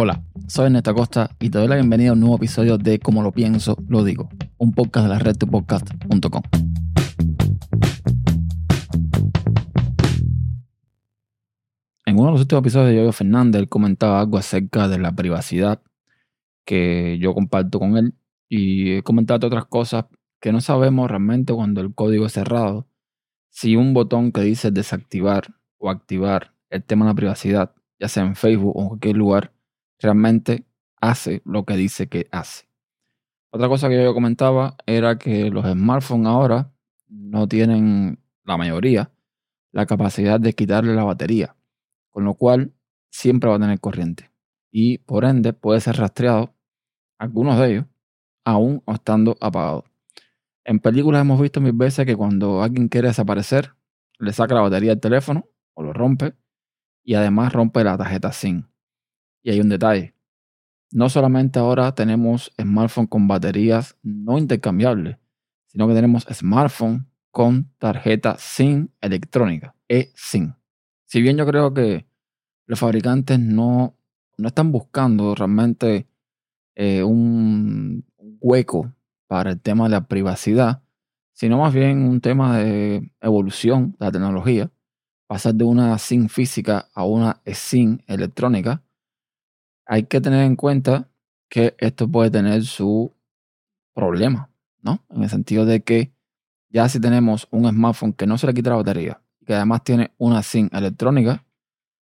Hola, soy Ernesto Acosta y te doy la bienvenida a un nuevo episodio de Como lo pienso, lo digo, un podcast de la red tupodcast.com. En uno de los últimos episodios de Yoyo Fernández, él comentaba algo acerca de la privacidad que yo comparto con él y he comentado otras cosas que no sabemos realmente cuando el código es cerrado si un botón que dice desactivar o activar el tema de la privacidad, ya sea en Facebook o en cualquier lugar, realmente hace lo que dice que hace. Otra cosa que yo comentaba era que los smartphones ahora no tienen, la mayoría, la capacidad de quitarle la batería, con lo cual siempre va a tener corriente. Y por ende puede ser rastreado, algunos de ellos, aún estando apagados. En películas hemos visto mil veces que cuando alguien quiere desaparecer, le saca la batería del teléfono o lo rompe y además rompe la tarjeta SIM. Y hay un detalle. No solamente ahora tenemos smartphones con baterías no intercambiables, sino que tenemos smartphones con tarjeta SIM electrónica, eSIM. Si bien yo creo que los fabricantes no, no están buscando realmente eh, un hueco para el tema de la privacidad, sino más bien un tema de evolución de la tecnología, pasar de una SIM física a una SIM electrónica, hay que tener en cuenta que esto puede tener su problema, ¿no? En el sentido de que ya si tenemos un smartphone que no se le quita la batería, que además tiene una SIM electrónica,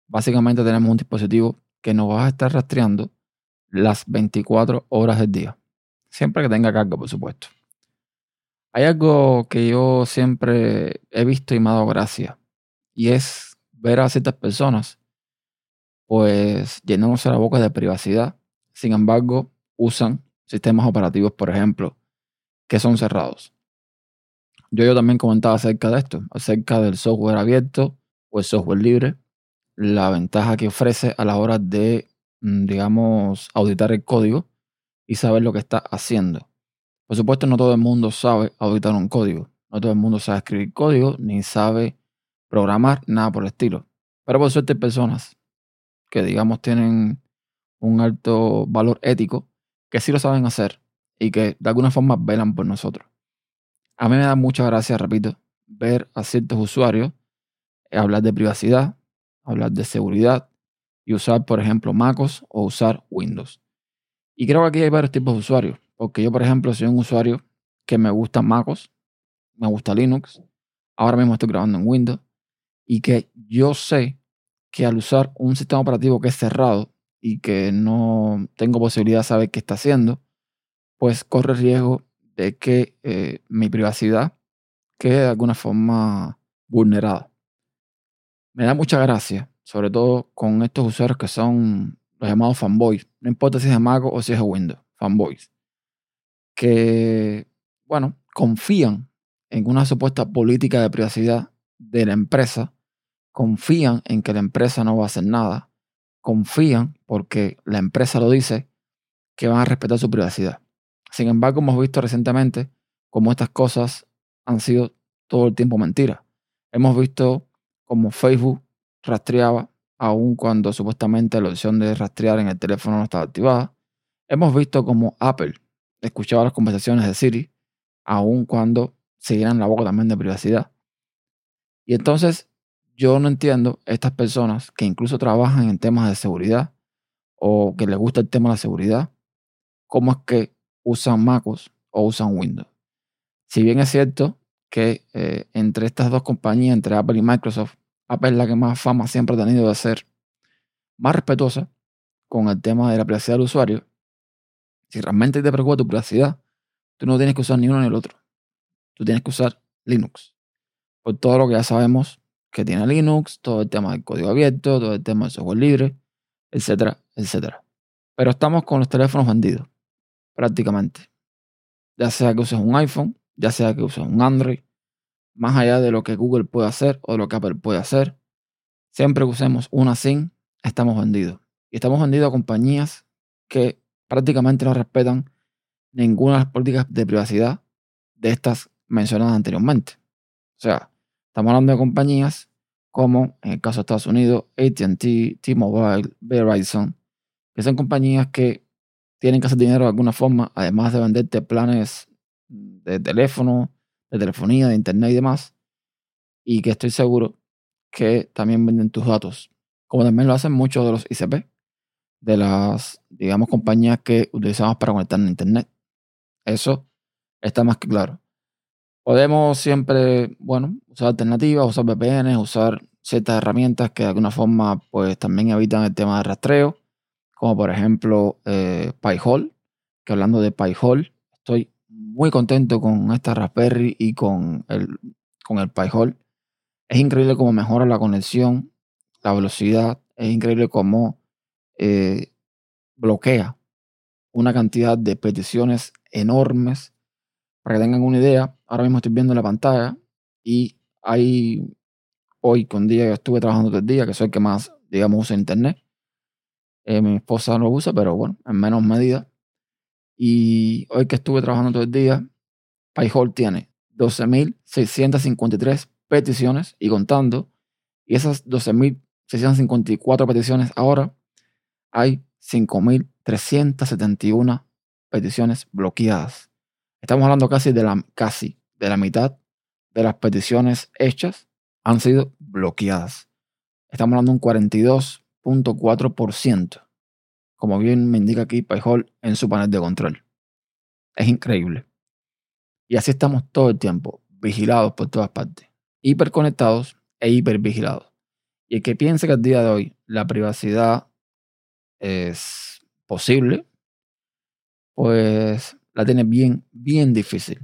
básicamente tenemos un dispositivo que nos va a estar rastreando las 24 horas del día. Siempre que tenga carga, por supuesto. Hay algo que yo siempre he visto y me ha dado gracia. Y es ver a ciertas personas, pues llenándose la boca de privacidad. Sin embargo, usan sistemas operativos, por ejemplo, que son cerrados. Yo, yo también comentaba acerca de esto, acerca del software abierto o el software libre, la ventaja que ofrece a la hora de, mm, digamos, auditar el código y saber lo que está haciendo. Por supuesto, no todo el mundo sabe auditar un código. No todo el mundo sabe escribir código, ni sabe programar, nada por el estilo. Pero por suerte hay personas que, digamos, tienen un alto valor ético, que sí lo saben hacer y que de alguna forma velan por nosotros. A mí me da mucha gracia, repito, ver a ciertos usuarios hablar de privacidad, hablar de seguridad y usar, por ejemplo, MacOS o usar Windows. Y creo que aquí hay varios tipos de usuarios. Porque yo, por ejemplo, soy un usuario que me gusta MacOS, me gusta Linux. Ahora mismo estoy grabando en Windows. Y que yo sé que al usar un sistema operativo que es cerrado y que no tengo posibilidad de saber qué está haciendo, pues corre riesgo de que eh, mi privacidad quede de alguna forma vulnerada. Me da mucha gracia, sobre todo con estos usuarios que son los llamados fanboys, no importa si es de Mac o si es de Windows, fanboys, que, bueno, confían en una supuesta política de privacidad de la empresa, confían en que la empresa no va a hacer nada, confían porque la empresa lo dice que van a respetar su privacidad. Sin embargo, hemos visto recientemente cómo estas cosas han sido todo el tiempo mentiras. Hemos visto cómo Facebook rastreaba aun cuando supuestamente la opción de rastrear en el teléfono no estaba activada. Hemos visto como Apple escuchaba las conversaciones de Siri, aun cuando seguían la boca también de privacidad. Y entonces yo no entiendo estas personas que incluso trabajan en temas de seguridad o que les gusta el tema de la seguridad, cómo es que usan MacOS o usan Windows. Si bien es cierto que eh, entre estas dos compañías, entre Apple y Microsoft, Apple es la que más fama siempre ha tenido de ser más respetuosa con el tema de la privacidad del usuario. Si realmente te preocupa tu privacidad, tú no tienes que usar ni uno ni el otro. Tú tienes que usar Linux. Por todo lo que ya sabemos que tiene Linux, todo el tema del código abierto, todo el tema del software libre, etcétera, etcétera. Pero estamos con los teléfonos vendidos, prácticamente. Ya sea que uses un iPhone, ya sea que uses un Android, más allá de lo que Google puede hacer o de lo que Apple puede hacer. Siempre que usemos una SIM, estamos vendidos. Y estamos vendidos a compañías que prácticamente no respetan ninguna de las políticas de privacidad de estas mencionadas anteriormente. O sea, estamos hablando de compañías como, en el caso de Estados Unidos, ATT, T-Mobile, Verizon, que son compañías que tienen que hacer dinero de alguna forma, además de venderte planes de teléfono, de telefonía, de internet y demás, y que estoy seguro que también venden tus datos, como también lo hacen muchos de los ICP, de las, digamos, compañías que utilizamos para conectar en internet. Eso está más que claro. Podemos siempre, bueno, usar alternativas, usar VPN, usar ciertas herramientas que de alguna forma pues también evitan el tema de rastreo como por ejemplo eh, PyHole, que hablando de PyHole, estoy muy contento con esta Raspberry y con el, con el PyHole. Es increíble cómo mejora la conexión, la velocidad, es increíble cómo eh, bloquea una cantidad de peticiones enormes. Para que tengan una idea, ahora mismo estoy viendo la pantalla y hay hoy, con día que estuve trabajando todo el día, que soy el que más, digamos, usa internet, eh, mi esposa no lo usa, pero bueno, en menos medida. Y hoy que estuve trabajando todo el día, PayHall tiene 12.653 peticiones y contando. Y esas 12.654 peticiones ahora hay 5.371 peticiones bloqueadas. Estamos hablando casi de la, casi de la mitad de las peticiones hechas han sido bloqueadas. Estamos hablando de un 42 .4%, como bien me indica aquí PayHall en su panel de control. Es increíble. Y así estamos todo el tiempo, vigilados por todas partes, hiperconectados e hipervigilados. Y el que piense que al día de hoy la privacidad es posible, pues la tiene bien, bien difícil.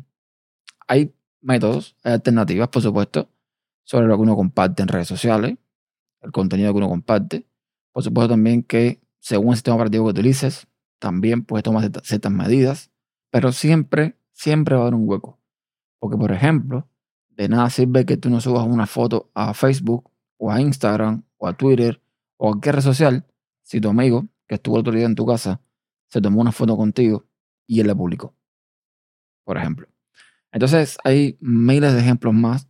Hay métodos, hay alternativas, por supuesto, sobre lo que uno comparte en redes sociales, el contenido que uno comparte, por supuesto también que según el sistema operativo que utilices, también puedes tomar ciertas medidas, pero siempre, siempre va a haber un hueco. Porque, por ejemplo, de nada sirve que tú no subas una foto a Facebook o a Instagram o a Twitter o a cualquier red social si tu amigo que estuvo el otro día en tu casa se tomó una foto contigo y él la publicó. Por ejemplo. Entonces hay miles de ejemplos más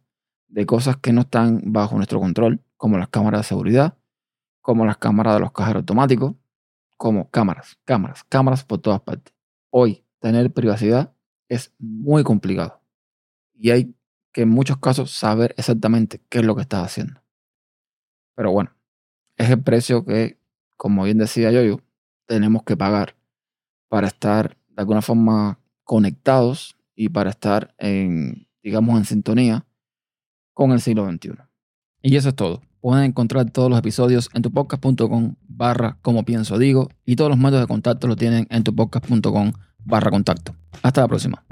de cosas que no están bajo nuestro control, como las cámaras de seguridad, como las cámaras de los cajeros automáticos, como cámaras, cámaras, cámaras por todas partes. Hoy, tener privacidad es muy complicado y hay que en muchos casos saber exactamente qué es lo que estás haciendo. Pero bueno, es el precio que, como bien decía yo, tenemos que pagar para estar de alguna forma conectados y para estar en, digamos, en sintonía con el siglo XXI. Y eso es todo. Pueden encontrar todos los episodios en tupodcast.com barra como pienso digo y todos los métodos de contacto lo tienen en tupodcast.com barra contacto. Hasta la próxima.